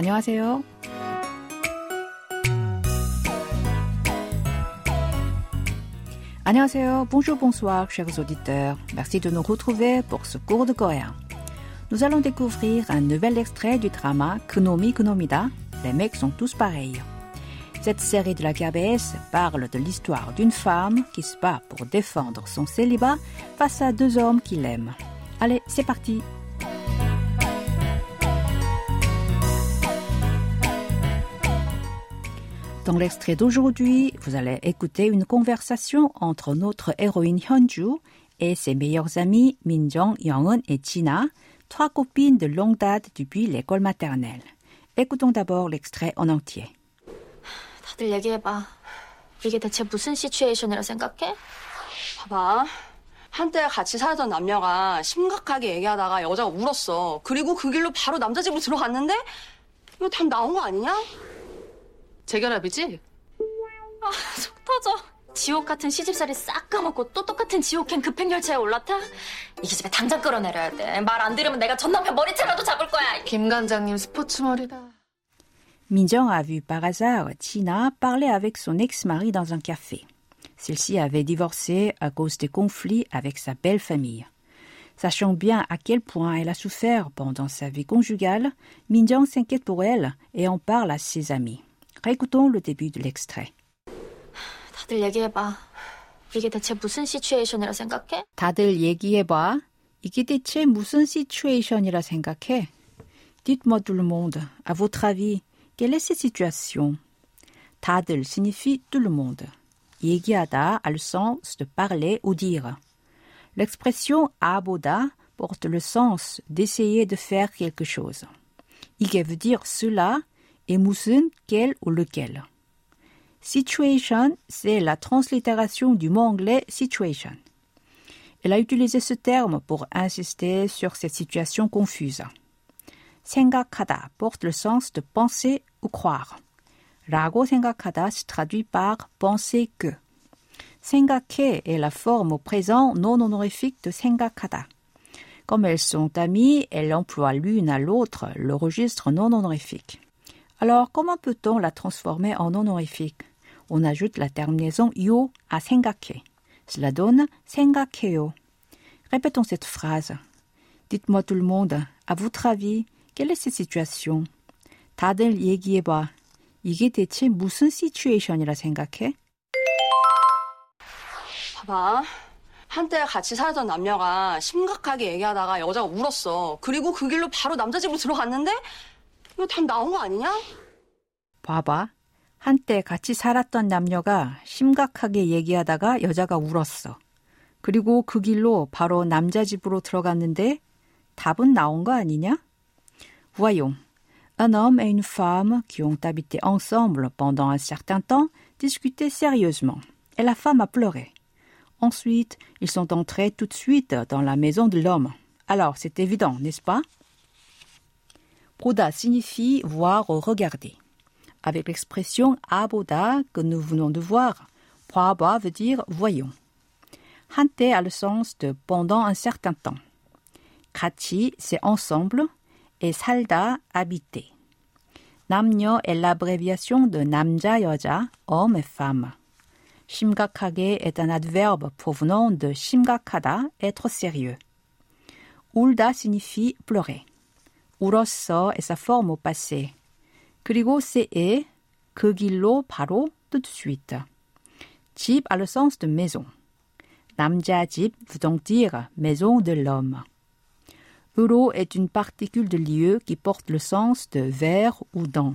안녕하세요. 안녕하세요. Bonjour, bonsoir, chers auditeurs. Merci de nous retrouver pour ce cours de coréen. Nous allons découvrir un nouvel extrait du drama Kunomi Kunomida. Les mecs sont tous pareils. Cette série de la KBS parle de l'histoire d'une femme qui se bat pour défendre son célibat face à deux hommes qui l'aiment. Allez, c'est parti. Dans l'extrait d'aujourd'hui, vous allez écouter une conversation entre notre héroïne Hyunju et ses meilleurs amis Minjong, Youngun et China, trois copines de longue date depuis l'école maternelle. Écoutons d'abord l'extrait en entier. 다들 얘기해봐. 이게 대체 무슨 시츄에이션이라 생각해? 봐봐. 한때 같이 살던 남녀가 심각하게 얘기하다가 여자가 울었어. 그리고 그 길로 바로 남자 집으로 들어갔는데 이거 답 나온 거 아니냐? 재결합이지? 아, 속 터져. 지옥 같은 시집살이 싹 까먹고 또 똑같은 지옥행 급행열차에 올라타? 이 집에 당장 끌어내려야 돼. 말 안 들으면 내가 전 남편 머리채라도 잡을 거야. 김 관장님 스포츠 머리다. Minjong a vu par hasard China parler avec son ex-mari dans un café. Celle-ci avait divorcé à cause des conflits avec sa belle famille. Sachant bien à quel point elle a souffert pendant sa vie conjugale, Minjong s'inquiète pour elle et en parle à ses amis. Récoutons le début de l'extrait. 다들 얘기해봐. 이게 대체 무슨 시츄에이션이라 생각해? 다들 얘기해봐. 이게 대체 무슨 시츄에이션이라 생각해? Dites-moi tout le monde, à votre avis, quelle est cette situation? 다들 signifie tout le monde. 얘기하다 a le sens de parler ou dire. L'expression aboda porte le sens d'essayer de faire quelque chose. 이게 veut dire cela et 무슨, quel ou lequel. Situation, c'est la translittération du mot anglais situation. Elle a utilisé ce terme pour insister sur cette situation confuse. 생각하다 porte le sens de penser ou croire. 라고 생각하다 se traduit par penser que. 생각해 est la forme au présent non honorifique de 생각하다. Comme elles sont amies, elles emploient l'une à l'autre le registre non honorifique. Alors, comment peut-on la transformer en honorifique On ajoute la terminaison yo à 생각해. Cela donne 생각해요. Répétons cette phrase. Dites-moi tout le monde, à votre avis, quelle est cette situation? 다들 얘기해봐. 이게 대체 무슨 시츄에이션이라 생각해? 봐봐. 한때 같이 살던 남녀가 심각하게 얘기하다가 여자가 울었어. 그리고 그 길로 바로 남자 집으로 들어갔는데 이거 답 나온 거 아니냐? 봐봐. 한때 같이 살았던 남녀가 심각하게 얘기하다가 여자가 울었어. 그리고 그 길로 바로 남자 집으로 들어갔는데 답은 나온 거 아니냐? Voyons. Un homme et une femme qui ont habité ensemble pendant un certain temps discutaient sérieusement, et la femme a pleuré. Ensuite, ils sont entrés tout de suite dans la maison de l'homme. Alors, c'est évident, n'est-ce pas? 보다 signifie voir ou regarder. Avec l'expression aboda que nous venons de voir, 봐봐 veut dire voyons. 한때 a le sens de pendant un certain temps. 같이, c'est ensemble, et 살다, habiter. 남녀 est l'abréviation de 남자, 여자, homme et femme. 심각하게 est un adverbe provenant de 심각하다, être sérieux. 울다 signifie pleurer. 울었어 est sa forme au passé. 그리고 c'est 그 길로 바로 tout de suite. 집 a le sens de maison. 남자 집 veut donc dire maison de l'homme. Euro est une particule de lieu qui porte le sens de vers ou dans.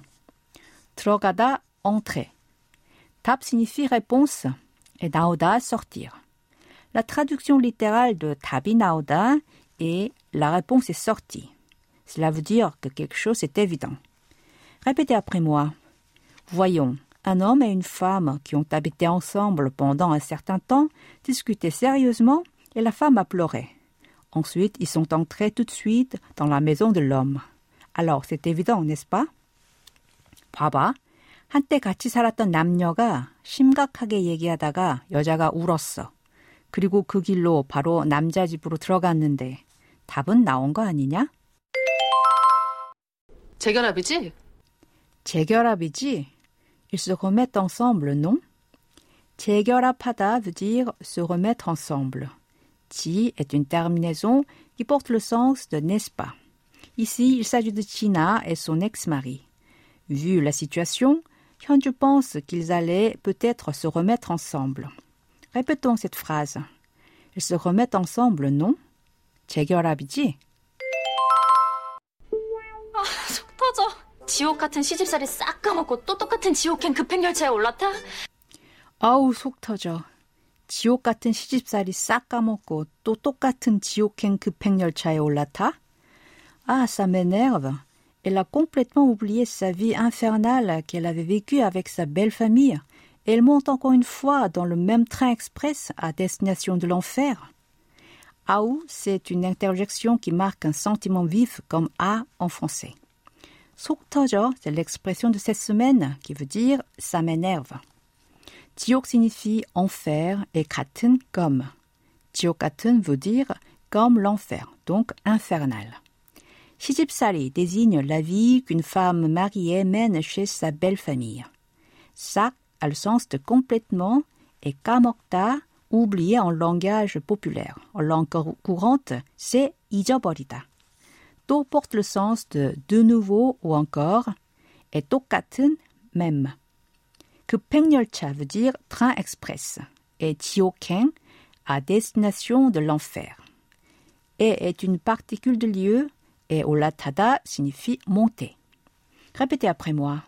들어가다, entrer. 답 signifie réponse et 나오다, sortir. La traduction littérale de 답이 나오다 est la réponse est sortie. Cela veut dire que quelque chose est évident. Répétez après moi. Voyons, un homme et une femme qui ont habité ensemble pendant un certain temps discutaient sérieusement et la femme a pleuré. Ensuite, ils sont entrés tout de suite dans la maison de l'homme. Alors, c'est évident, n'est-ce pas? 봐봐. 한때 같이 살았던 남녀가 심각하게 얘기하다가 여자가 울었어. 그리고 그 길로 바로 남자 집으로 들어갔는데 답은 나온 거 아니냐? 재결합이지? 재결합이지? Ils se remettent ensemble, non? 재결합하다 veut dire se remettre ensemble. 지 est une terminaison qui porte le sens de n'est-ce pas. Ici, il s'agit de China et son ex-mari. Vu la situation, Hyunju pense qu'ils allaient peut-être se remettre ensemble. Répétons cette phrase. Ils se remettent ensemble, non? 재결합이지? 지옥 같은 시집살이 싹 까먹고 또 똑같은 지옥행 급행열차에 올라타? 아우 속 터져. 지옥 같은 시집살이 싹 까먹고 또 똑같은 지옥행 급행열차에 올라타? Ah, ça m'énerve. Elle a complètement oublié sa vie infernale qu'elle avait vécue avec sa belle famille. Elle monte encore une fois dans le même train express à destination de l'enfer. Aou, c'est une interjection qui marque un sentiment vif comme A en français. 속 터져, c'est l'expression de cette semaine qui veut dire ça m'énerve. 지옥 signifie enfer et 같은 comme. 지옥 같은 veut dire comme l'enfer, donc infernal. 시집살이 désigne la vie qu'une femme mariée mène chez sa belle famille. 싹 a le sens de complètement et 까먹다 oublié en langage populaire. En langue courante, c'est 잊어버리다. 또 porte le sens de de nouveau ou encore et 똑같은 même. 급행열차 veut dire train express et 지옥행 à destination de l'enfer. Et est une particule de lieu et olatada signifie monter. Répétez après moi.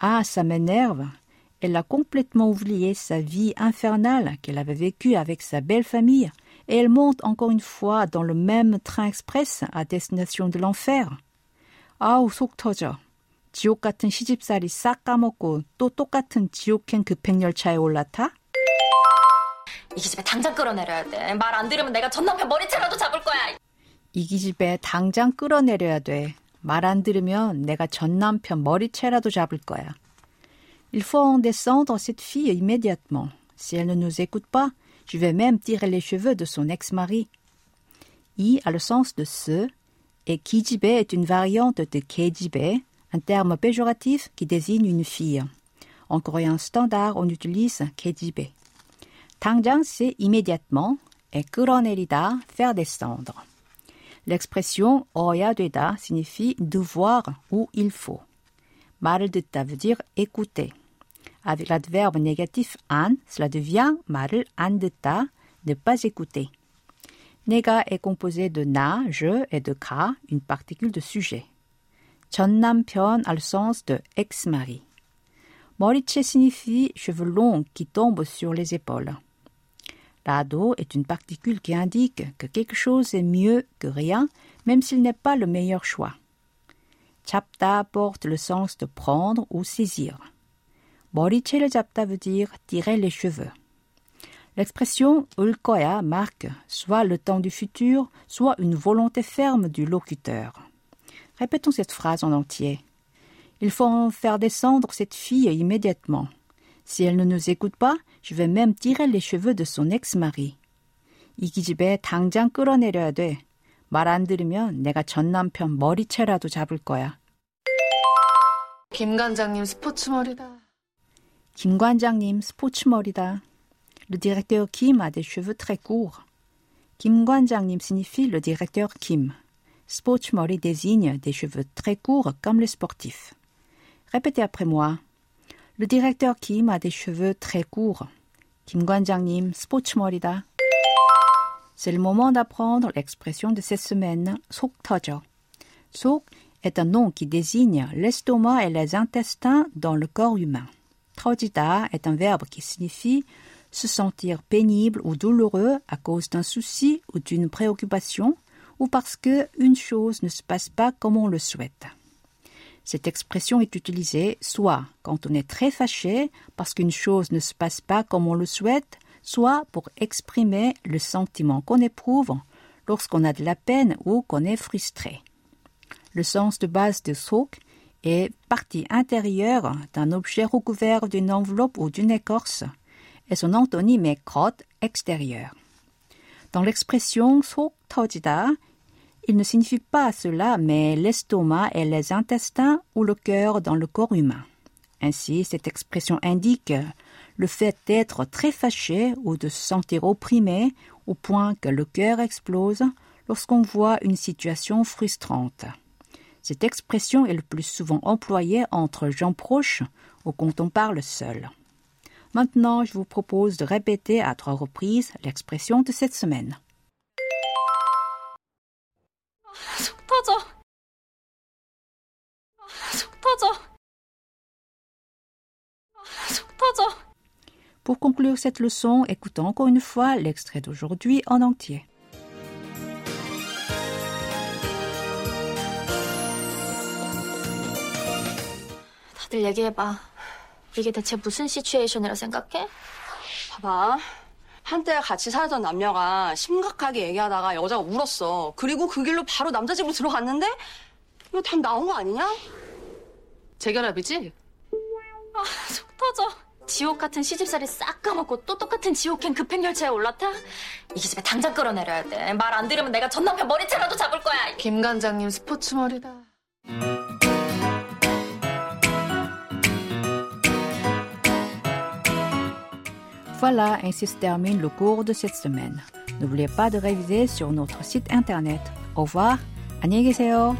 Ah, ça m'énerve. Elle a complètement oublié sa vie infernale qu'elle avait vécue avec sa belle famille et elle monte encore une fois dans le même train express à destination de l'enfer. 아우 속 터져. 지옥 같은 시집살이 싹 까먹고 또 똑같은 지옥행 급행열차에 올라타? 이 기집애 당장 끌어내려야 돼. 말 안 들으면 내가 전 남편 머리채라도 잡을 거야. 이 기집애 당장 끌어내려야 돼. 말 안 들으면 내가 전 남편 머리채라도 잡을 거야. Il faut en descendre cette fille immédiatement. Si elle ne nous écoute pas, Je vais même tirer les cheveux de son ex-mari. I a le sens de ce, et kijibe est une variante de kejibe, un terme péjoratif qui désigne une fille. En coréen standard, on utilise kejibe. Tangjang, c'est immédiatement, et kuronerida, faire descendre. L'expression oya signifie devoir ou il faut. Mal de veut dire écouter. Avec l'adverbe négatif an, cela devient 말을 안 듣다, ne pas écouter. 내가 est composé de na, je et de ka, une particule de sujet. 전 남편 a le sens de ex-mari. 머리채 signifie cheveux longs qui tombent sur les épaules. L'ado est une particule qui indique que quelque chose est mieux que rien, même s'il n'est pas le meilleur choix. 잡다 porte le sens de prendre ou saisir. 머리채를 잡다 veut dire tirer les cheveux. L'expression 올 거야 marque soit le temps du futur, soit une volonté ferme du locuteur. Répétons cette phrase en entier. Il faut en faire descendre cette fille immédiatement. Si elle ne nous écoute pas, je vais même tirer les cheveux de son ex-mari. 이 기집애 당장 끌어내려야 돼. 말 안 들으면 내가 전 남편 머리채라도 잡을 거야. 김 관장님 스포츠 머리다. 김 관장님 스포츠 머리다. Le directeur Kim a des cheveux très courts. 김 관장님 signifie le directeur Kim. 스포츠 머리 désigne des cheveux très courts comme les sportifs. Répétez après moi. Le directeur Kim a des cheveux très courts. 김 관장님 스포츠 머리다. C'est le moment d'apprendre l'expression de cette semaine, 속 터져. 속 est un nom qui désigne l'estomac et les intestins dans le corps humain. Traudida est un verbe qui signifie se sentir pénible ou douloureux à cause d'un souci ou d'une préoccupation ou parce que une chose ne se passe pas comme on le souhaite. Cette expression est utilisée soit quand on est très fâché parce qu'une chose ne se passe pas comme on le souhaite, soit pour exprimer le sentiment qu'on éprouve lorsqu'on a de la peine ou qu'on est frustré. Le sens de base de est partie intérieure d'un objet recouvert d'une enveloppe ou d'une écorce, et son antonyme est crotte extérieure. Dans l'expression 속 터지다, Il ne signifie pas cela, mais l'estomac et les intestins ou le cœur dans le corps humain. Ainsi, cette expression indique le fait d'être très fâché ou de se sentir opprimé au point que le cœur explose lorsqu'on voit une situation frustrante. Cette expression est le plus souvent employée entre gens proches ou quand on parle seul. Maintenant, je vous propose de répéter à trois reprises l'expression de cette semaine. Pour conclure cette leçon, écoutons encore une fois l'extrait d'aujourd'hui en entier. 다들 얘기해봐. 이게 대체 무슨 시츄에이션이라 생각해? 봐봐. 한때 같이 살던 남녀가 심각하게 얘기하다가 여자가 울었어. 그리고 그 길로 바로 남자 집으로 들어갔는데 이거 답 나온 거 아니냐? 재결합이지? 아, 속 터져. 지옥 같은 시집살이 싹 까먹고 또 똑같은 지옥행 급행열차에 올라타? 이 집에 당장 끌어내려야 돼. 말 안 들으면 내가 전 남편 머리채라도 잡을 거야. 김 관장님 스포츠 머리다. Voilà, ainsi se termine le cours de cette semaine. N'oubliez pas de réviser sur notre site internet. Au revoir, 안녕히 계세요.